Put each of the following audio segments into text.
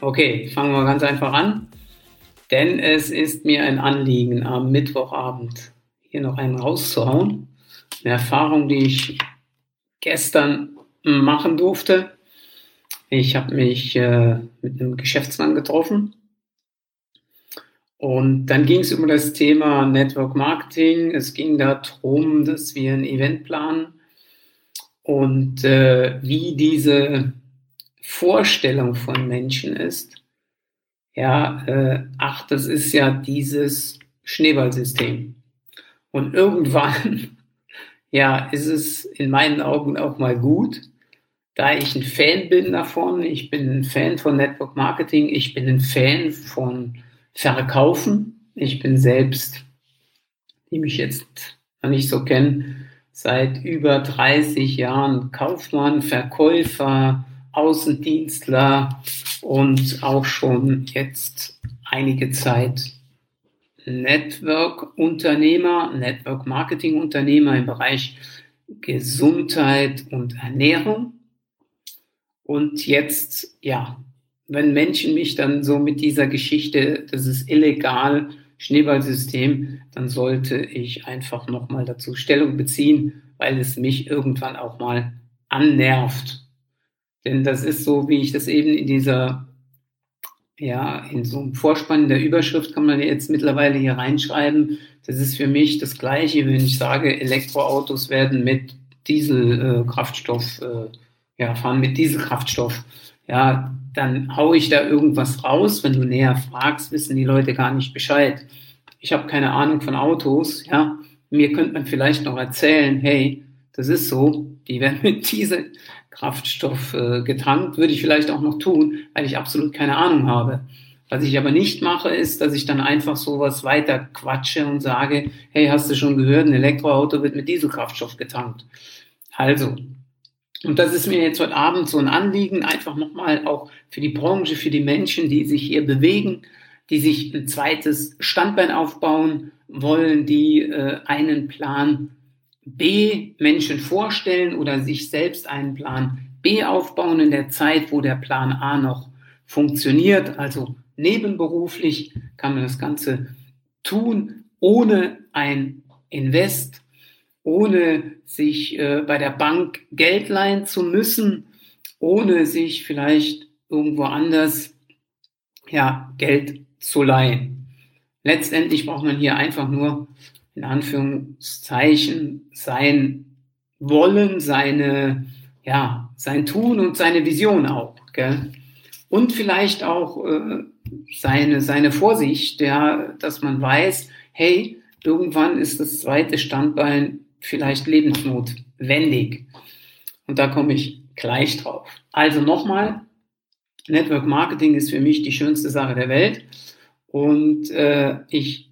Okay, fangen wir ganz einfach an. Denn es ist mir ein Anliegen, am Mittwochabend hier noch einen rauszuhauen. Eine Erfahrung, die ich gestern machen durfte. Ich habe mich äh, mit einem Geschäftsmann getroffen und dann ging es um das Thema Network Marketing. Es ging darum, dass wir ein Event planen und äh, wie diese Vorstellung von Menschen ist. Ja, äh, ach, das ist ja dieses Schneeballsystem. Und irgendwann, ja, ist es in meinen Augen auch mal gut, da ich ein Fan bin davon. Ich bin ein Fan von Network Marketing. Ich bin ein Fan von verkaufen. Ich bin selbst, die mich jetzt noch nicht so kennen, seit über 30 Jahren Kaufmann, Verkäufer, Außendienstler und auch schon jetzt einige Zeit Network-Unternehmer, Network-Marketing-Unternehmer im Bereich Gesundheit und Ernährung. Und jetzt, ja, wenn Menschen mich dann so mit dieser Geschichte, das ist illegal, Schneeballsystem, dann sollte ich einfach nochmal dazu Stellung beziehen, weil es mich irgendwann auch mal annervt. Denn das ist so, wie ich das eben in dieser, ja, in so einem Vorspann der Überschrift kann man jetzt mittlerweile hier reinschreiben. Das ist für mich das Gleiche, wenn ich sage, Elektroautos werden mit Dieselkraftstoff, äh, ja, fahren mit Dieselkraftstoff. Ja, dann haue ich da irgendwas raus. Wenn du näher fragst, wissen die Leute gar nicht Bescheid. Ich habe keine Ahnung von Autos, ja. Mir könnte man vielleicht noch erzählen, hey, das ist so, die werden mit Dieselkraftstoff äh, getankt, würde ich vielleicht auch noch tun, weil ich absolut keine Ahnung habe. Was ich aber nicht mache, ist, dass ich dann einfach sowas weiter quatsche und sage, hey, hast du schon gehört, ein Elektroauto wird mit Dieselkraftstoff getankt. Also, und das ist mir jetzt heute Abend so ein Anliegen, einfach nochmal auch für die Branche, für die Menschen, die sich hier bewegen, die sich ein zweites Standbein aufbauen wollen, die äh, einen Plan B Menschen vorstellen oder sich selbst einen Plan B aufbauen in der Zeit, wo der Plan A noch funktioniert. Also nebenberuflich kann man das Ganze tun, ohne ein Invest ohne sich äh, bei der Bank Geld leihen zu müssen, ohne sich vielleicht irgendwo anders ja, Geld zu leihen. Letztendlich braucht man hier einfach nur in Anführungszeichen sein Wollen, seine, ja, sein Tun und seine Vision auch. Gell? Und vielleicht auch äh, seine, seine Vorsicht, ja, dass man weiß, hey, irgendwann ist das zweite Standbein vielleicht lebensnotwendig. Und da komme ich gleich drauf. Also nochmal, Network Marketing ist für mich die schönste Sache der Welt. Und äh, ich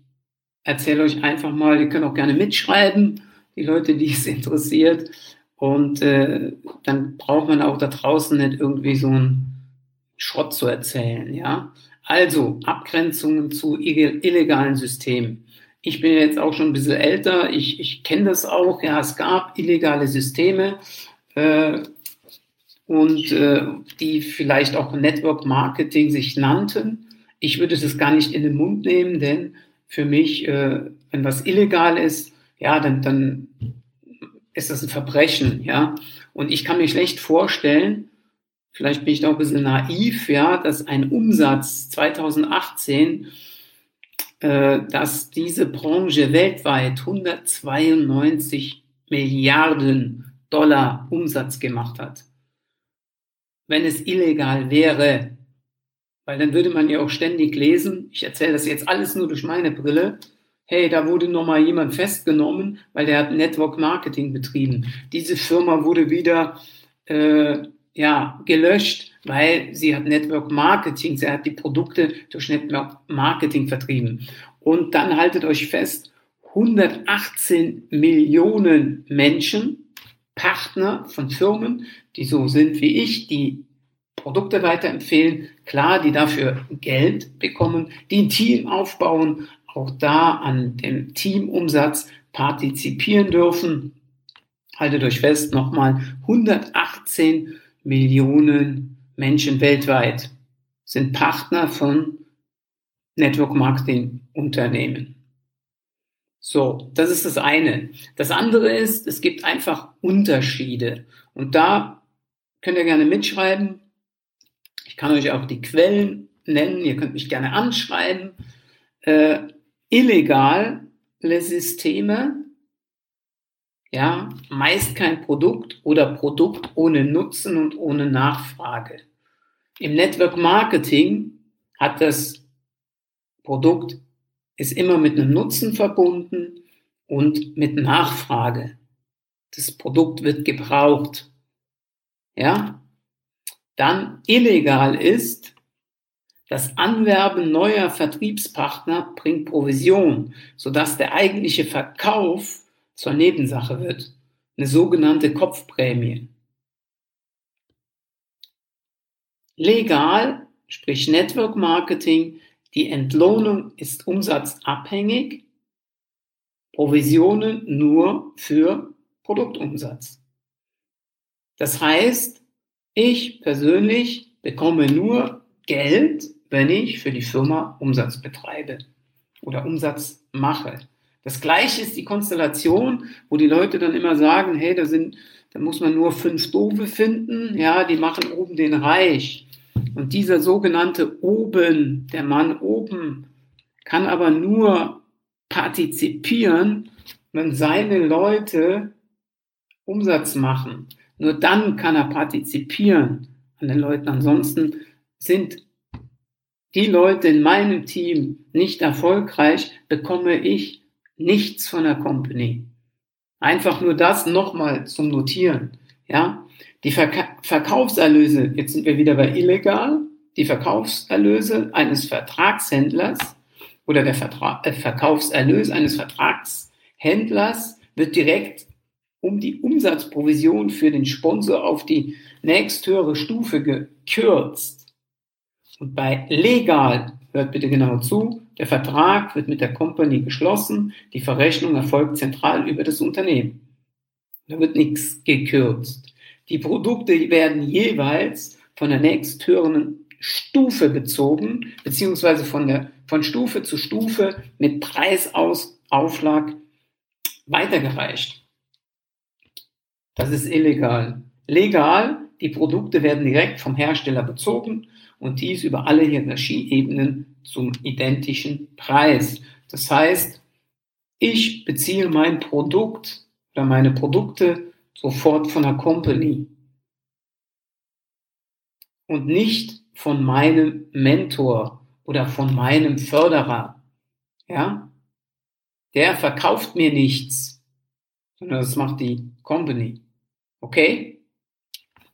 erzähle euch einfach mal, ihr könnt auch gerne mitschreiben, die Leute, die es interessiert. Und äh, dann braucht man auch da draußen nicht irgendwie so einen Schrott zu erzählen. Ja? Also Abgrenzungen zu illegalen Systemen. Ich bin jetzt auch schon ein bisschen älter, ich, ich kenne das auch. Ja, es gab illegale Systeme äh, und äh, die vielleicht auch Network Marketing sich nannten. Ich würde das gar nicht in den Mund nehmen, denn für mich, äh, wenn was illegal ist, ja, dann, dann ist das ein Verbrechen, ja. Und ich kann mir schlecht vorstellen, vielleicht bin ich da ein bisschen naiv, ja, dass ein Umsatz 2018 äh, dass diese Branche weltweit 192 Milliarden Dollar Umsatz gemacht hat. Wenn es illegal wäre, weil dann würde man ja auch ständig lesen, ich erzähle das jetzt alles nur durch meine Brille, hey, da wurde nochmal jemand festgenommen, weil der hat Network Marketing betrieben. Diese Firma wurde wieder äh, ja, gelöscht, weil sie hat Network Marketing, sie hat die Produkte durch Network Marketing vertrieben. Und dann haltet euch fest, 118 Millionen Menschen, Partner von Firmen, die so sind wie ich, die Produkte weiterempfehlen, klar, die dafür Geld bekommen, die ein Team aufbauen, auch da an dem Teamumsatz partizipieren dürfen. Haltet euch fest, nochmal 118 Millionen Menschen weltweit. sind Partner von Network Marketing Unternehmen. So, das ist das eine. Das andere ist, es gibt einfach Unterschiede. Und da könnt ihr gerne mitschreiben. Ich kann euch auch die Quellen nennen. Ihr könnt mich gerne anschreiben. Äh, illegale Systeme, ja, meist kein Produkt oder Produkt ohne Nutzen und ohne Nachfrage. Im Network Marketing hat das Produkt ist immer mit einem Nutzen verbunden und mit Nachfrage. Das Produkt wird gebraucht. Ja? Dann illegal ist, das Anwerben neuer Vertriebspartner bringt Provision, sodass der eigentliche Verkauf zur Nebensache wird. Eine sogenannte Kopfprämie. Legal, sprich Network Marketing, die Entlohnung ist umsatzabhängig, Provisionen nur für Produktumsatz. Das heißt, ich persönlich bekomme nur Geld, wenn ich für die Firma Umsatz betreibe oder Umsatz mache. Das gleiche ist die Konstellation, wo die Leute dann immer sagen, hey, da sind, da muss man nur fünf Doofe finden, ja, die machen oben den Reich. Und dieser sogenannte oben, der Mann oben, kann aber nur partizipieren, wenn seine Leute Umsatz machen. Nur dann kann er partizipieren an den Leuten. Ansonsten sind die Leute in meinem Team nicht erfolgreich, bekomme ich nichts von der Company. Einfach nur das nochmal zum Notieren. Ja, die Verka Verkaufserlöse, jetzt sind wir wieder bei illegal, die Verkaufserlöse eines Vertragshändlers oder der Vertra äh, Verkaufserlös eines Vertragshändlers wird direkt um die Umsatzprovision für den Sponsor auf die nächsthöhere Stufe gekürzt. Und bei legal, hört bitte genau zu, der Vertrag wird mit der Company geschlossen, die Verrechnung erfolgt zentral über das Unternehmen. Da wird nichts gekürzt. Die Produkte werden jeweils von der nächsthöheren Stufe bezogen, beziehungsweise von, der, von Stufe zu Stufe mit Preisaufschlag weitergereicht. Das ist illegal. Legal, die Produkte werden direkt vom Hersteller bezogen und dies über alle Hierarchieebenen zum identischen Preis. Das heißt, ich beziehe mein Produkt oder meine Produkte sofort von der Company und nicht von meinem Mentor oder von meinem Förderer. Ja? Der verkauft mir nichts, sondern das macht die Company. Okay?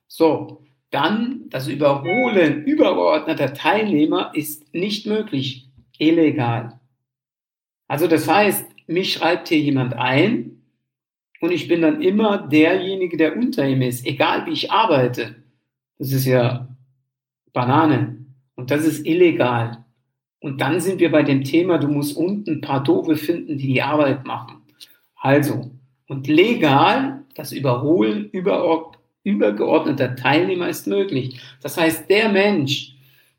So, dann das Überholen übergeordneter Teilnehmer ist nicht möglich, illegal. Also das heißt, mich schreibt hier jemand ein, und ich bin dann immer derjenige, der unter ihm ist, egal wie ich arbeite. Das ist ja Banane. Und das ist illegal. Und dann sind wir bei dem Thema, du musst unten ein paar Doofe finden, die die Arbeit machen. Also, und legal, das Überholen übergeordneter Teilnehmer ist möglich. Das heißt, der Mensch,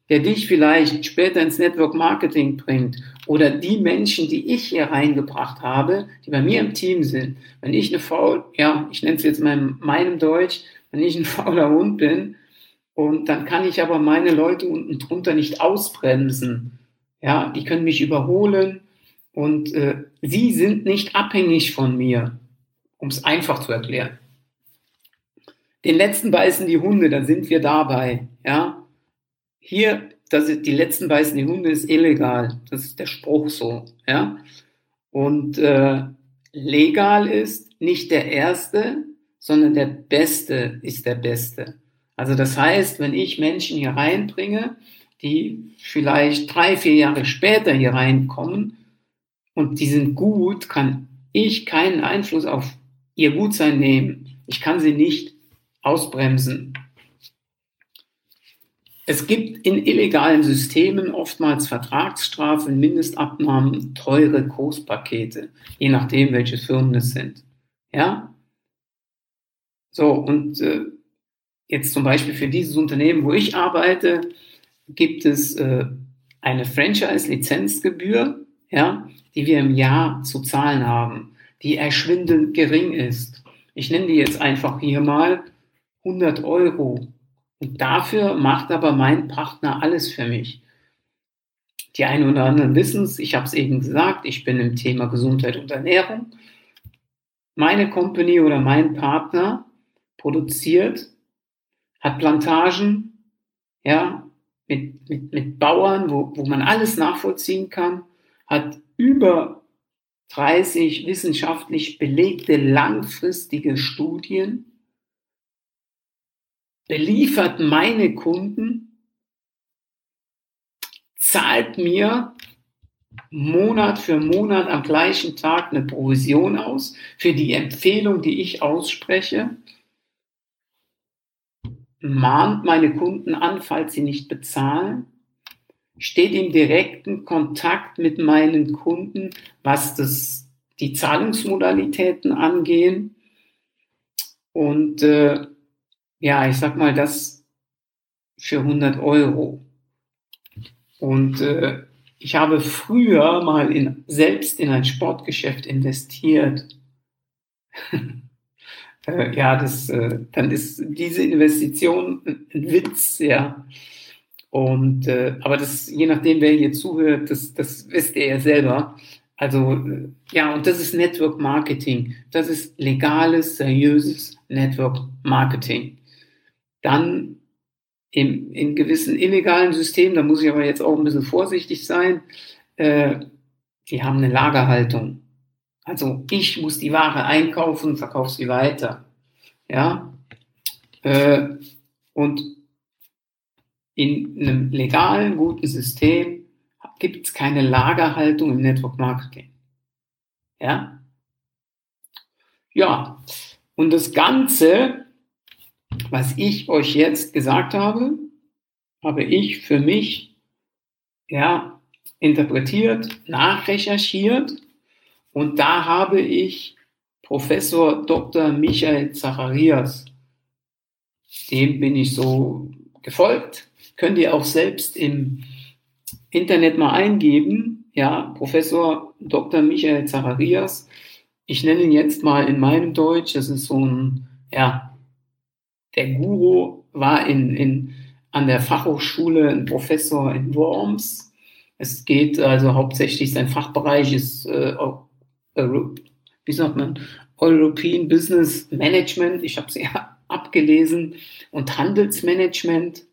der dich vielleicht später ins Network Marketing bringt oder die Menschen, die ich hier reingebracht habe, die bei mir im Team sind, wenn ich eine faul, ja, ich nenne es jetzt meinem, meinem Deutsch, wenn ich ein fauler Hund bin und dann kann ich aber meine Leute unten drunter nicht ausbremsen. Ja, die können mich überholen und äh, sie sind nicht abhängig von mir, um es einfach zu erklären. Den letzten beißen die Hunde, dann sind wir dabei. Ja, hier das ist, die letzten beißen die Hunde ist illegal. Das ist der Spruch so, ja. Und äh, legal ist nicht der Erste, sondern der Beste ist der Beste. Also das heißt, wenn ich Menschen hier reinbringe, die vielleicht drei, vier Jahre später hier reinkommen und die sind gut, kann ich keinen Einfluss auf ihr Gutsein nehmen. Ich kann sie nicht ausbremsen. Es gibt in illegalen Systemen oftmals Vertragsstrafen, Mindestabnahmen, teure Kurspakete, je nachdem, welche Firmen es sind. Ja? So, und äh, jetzt zum Beispiel für dieses Unternehmen, wo ich arbeite, gibt es äh, eine Franchise-Lizenzgebühr, ja, die wir im Jahr zu zahlen haben, die erschwindend gering ist. Ich nenne die jetzt einfach hier mal 100 Euro. Und dafür macht aber mein Partner alles für mich. Die einen oder anderen wissen es, ich habe es eben gesagt, ich bin im Thema Gesundheit und Ernährung. Meine Company oder mein Partner produziert, hat Plantagen, ja, mit, mit, mit Bauern, wo, wo man alles nachvollziehen kann, hat über 30 wissenschaftlich belegte langfristige Studien, beliefert meine Kunden, zahlt mir Monat für Monat am gleichen Tag eine Provision aus für die Empfehlung, die ich ausspreche, mahnt meine Kunden an, falls sie nicht bezahlen, steht im direkten Kontakt mit meinen Kunden, was das, die Zahlungsmodalitäten angehen. Und äh, ja, ich sag mal, das für 100 Euro. Und äh, ich habe früher mal in, selbst in ein Sportgeschäft investiert. äh, ja, das, äh, dann ist diese Investition ein Witz, ja. Und äh, aber das, je nachdem, wer hier zuhört, das, das wisst ihr ja selber. Also äh, ja, und das ist Network Marketing. Das ist legales, seriöses Network Marketing. Dann im, in gewissen illegalen Systemen, da muss ich aber jetzt auch ein bisschen vorsichtig sein, äh, die haben eine Lagerhaltung. Also ich muss die Ware einkaufen verkaufe sie weiter. Ja. Äh, und in einem legalen, guten System gibt es keine Lagerhaltung im Network Marketing. Ja? Ja. Und das Ganze, was ich euch jetzt gesagt habe, habe ich für mich, ja, interpretiert, nachrecherchiert und da habe ich Professor Dr. Michael Zacharias, dem bin ich so gefolgt könnt ihr auch selbst im Internet mal eingeben. Ja, Professor Dr. Michael Zacharias. Ich nenne ihn jetzt mal in meinem Deutsch. Das ist so ein, ja, der Guru war in, in, an der Fachhochschule ein Professor in Worms. Es geht also hauptsächlich, sein Fachbereich ist, äh, wie sagt man, European Business Management. Ich habe es ja abgelesen und Handelsmanagement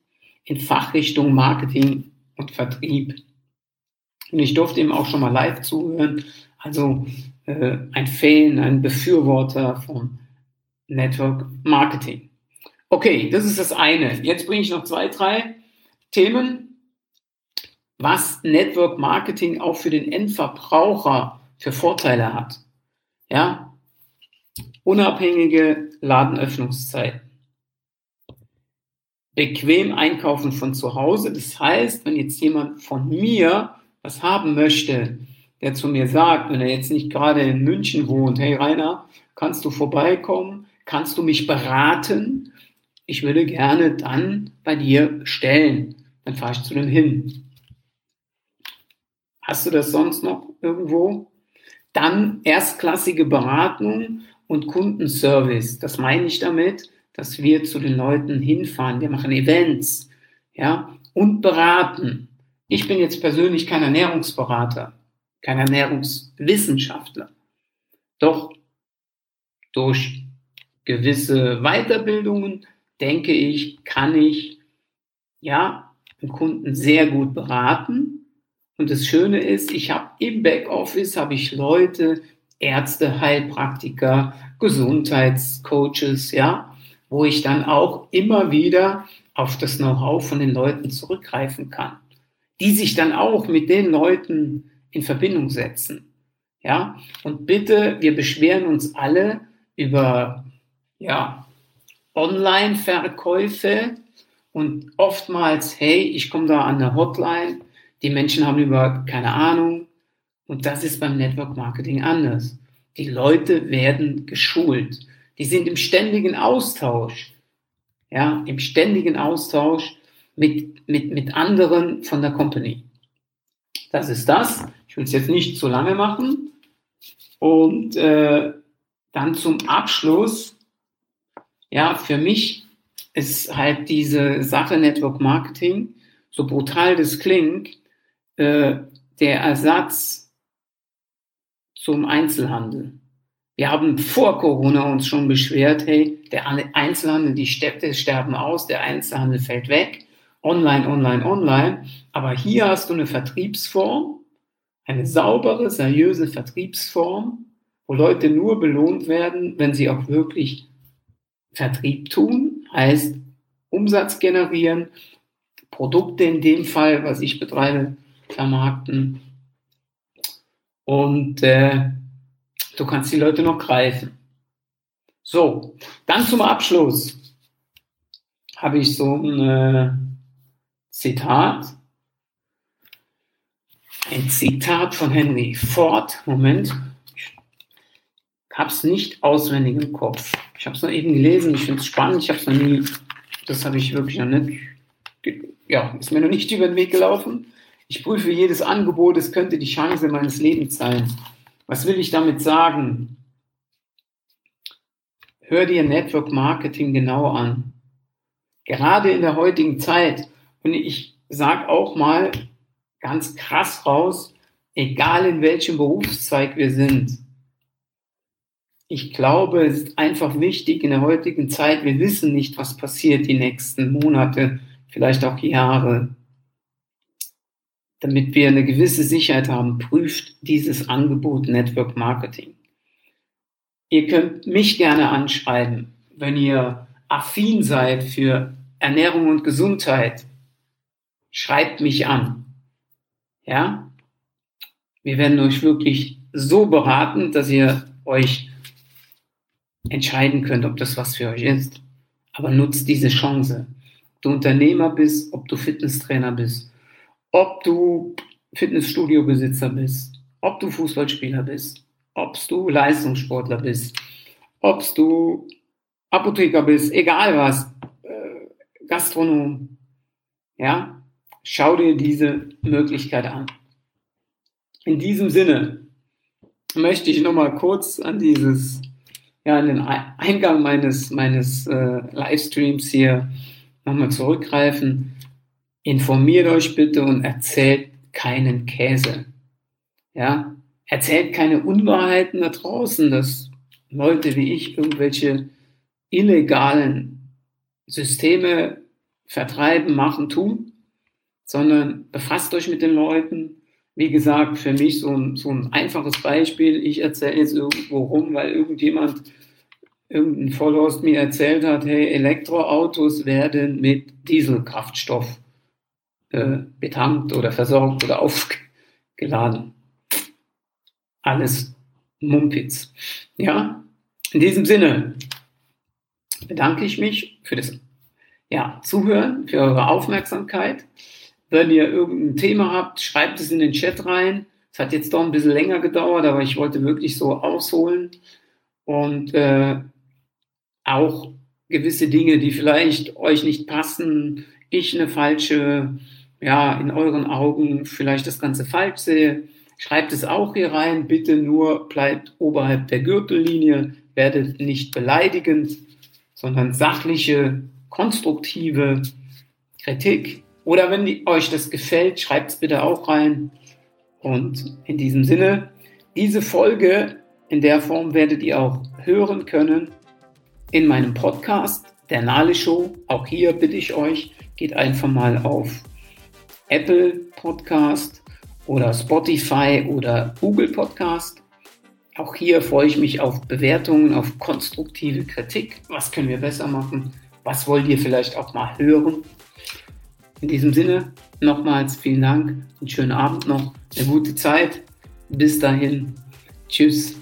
in Fachrichtung Marketing und Vertrieb. Und ich durfte ihm auch schon mal live zuhören. Also äh, ein Fan, ein Befürworter von Network Marketing. Okay, das ist das eine. Jetzt bringe ich noch zwei, drei Themen, was Network Marketing auch für den Endverbraucher für Vorteile hat. Ja, unabhängige Ladenöffnungszeiten bequem einkaufen von zu Hause. Das heißt, wenn jetzt jemand von mir was haben möchte, der zu mir sagt, wenn er jetzt nicht gerade in München wohnt, hey Rainer, kannst du vorbeikommen? Kannst du mich beraten? Ich würde gerne dann bei dir bestellen. Dann fahre ich zu dem hin. Hast du das sonst noch irgendwo? Dann erstklassige Beratung und Kundenservice. Das meine ich damit dass wir zu den Leuten hinfahren. Wir machen Events, ja, und beraten. Ich bin jetzt persönlich kein Ernährungsberater, kein Ernährungswissenschaftler. Doch durch gewisse Weiterbildungen, denke ich, kann ich, ja, den Kunden sehr gut beraten. Und das Schöne ist, ich habe im Backoffice habe ich Leute, Ärzte, Heilpraktiker, Gesundheitscoaches, ja, wo ich dann auch immer wieder auf das Know-how von den Leuten zurückgreifen kann, die sich dann auch mit den Leuten in Verbindung setzen. Ja, und bitte, wir beschweren uns alle über, ja, Online-Verkäufe und oftmals, hey, ich komme da an eine Hotline, die Menschen haben über keine Ahnung und das ist beim Network Marketing anders. Die Leute werden geschult. Die sind im ständigen Austausch. Ja, im ständigen Austausch mit, mit, mit anderen von der Company. Das ist das. Ich will es jetzt nicht zu lange machen. Und äh, dann zum Abschluss, ja, für mich ist halt diese Sache Network Marketing, so brutal das klingt, äh, der Ersatz zum Einzelhandel. Wir haben vor Corona uns schon beschwert, hey, der Einzelhandel, die Städte sterben aus, der Einzelhandel fällt weg, online, online, online. Aber hier hast du eine Vertriebsform, eine saubere, seriöse Vertriebsform, wo Leute nur belohnt werden, wenn sie auch wirklich Vertrieb tun, heißt Umsatz generieren, Produkte in dem Fall, was ich betreibe, vermarkten. Und äh, du kannst die Leute noch greifen. So, dann zum Abschluss habe ich so ein äh, Zitat. Ein Zitat von Henry Ford. Moment. Ich habe es nicht auswendig im Kopf. Ich habe es noch eben gelesen. Ich finde es spannend. Ich habe es noch nie. Das habe ich wirklich noch nicht. Ja, ist mir noch nicht über den Weg gelaufen. Ich prüfe jedes Angebot. Es könnte die Chance meines Lebens sein. Was will ich damit sagen? Hör dir Network Marketing genau an. Gerade in der heutigen Zeit, und ich sage auch mal ganz krass raus, egal in welchem Berufszweig wir sind, ich glaube, es ist einfach wichtig in der heutigen Zeit, wir wissen nicht, was passiert die nächsten Monate, vielleicht auch Jahre damit wir eine gewisse Sicherheit haben, prüft dieses Angebot Network Marketing. Ihr könnt mich gerne anschreiben, wenn ihr affin seid für Ernährung und Gesundheit. Schreibt mich an. Ja? Wir werden euch wirklich so beraten, dass ihr euch entscheiden könnt, ob das was für euch ist. Aber nutzt diese Chance. Ob du Unternehmer bist, ob du Fitnesstrainer bist, ob du Fitnessstudio-Besitzer bist, ob du Fußballspieler bist, ob du Leistungssportler bist, ob du Apotheker bist, egal was, äh, Gastronom, ja, schau dir diese Möglichkeit an. In diesem Sinne möchte ich nochmal kurz an dieses, ja, an den Eingang meines, meines äh, Livestreams hier nochmal zurückgreifen. Informiert euch bitte und erzählt keinen Käse. Ja, erzählt keine Unwahrheiten da draußen, dass Leute wie ich irgendwelche illegalen Systeme vertreiben, machen, tun, sondern befasst euch mit den Leuten. Wie gesagt, für mich so ein, so ein einfaches Beispiel. Ich erzähle jetzt irgendwo rum, weil irgendjemand, irgendein Vollhorst mir erzählt hat, hey, Elektroautos werden mit Dieselkraftstoff äh, betankt oder versorgt oder aufgeladen. Alles Mumpitz. Ja, in diesem Sinne bedanke ich mich für das ja, Zuhören, für eure Aufmerksamkeit. Wenn ihr irgendein Thema habt, schreibt es in den Chat rein. Es hat jetzt doch ein bisschen länger gedauert, aber ich wollte wirklich so ausholen und äh, auch gewisse Dinge, die vielleicht euch nicht passen, ich eine falsche ja, in euren Augen vielleicht das Ganze falsch sehe, schreibt es auch hier rein. Bitte nur bleibt oberhalb der Gürtellinie, werdet nicht beleidigend, sondern sachliche, konstruktive Kritik. Oder wenn die, euch das gefällt, schreibt es bitte auch rein. Und in diesem Sinne, diese Folge in der Form werdet ihr auch hören können in meinem Podcast, der Nale Show. Auch hier bitte ich euch, geht einfach mal auf Apple Podcast oder Spotify oder Google Podcast. Auch hier freue ich mich auf Bewertungen, auf konstruktive Kritik. Was können wir besser machen? Was wollt ihr vielleicht auch mal hören? In diesem Sinne nochmals vielen Dank, einen schönen Abend noch, eine gute Zeit. Bis dahin. Tschüss.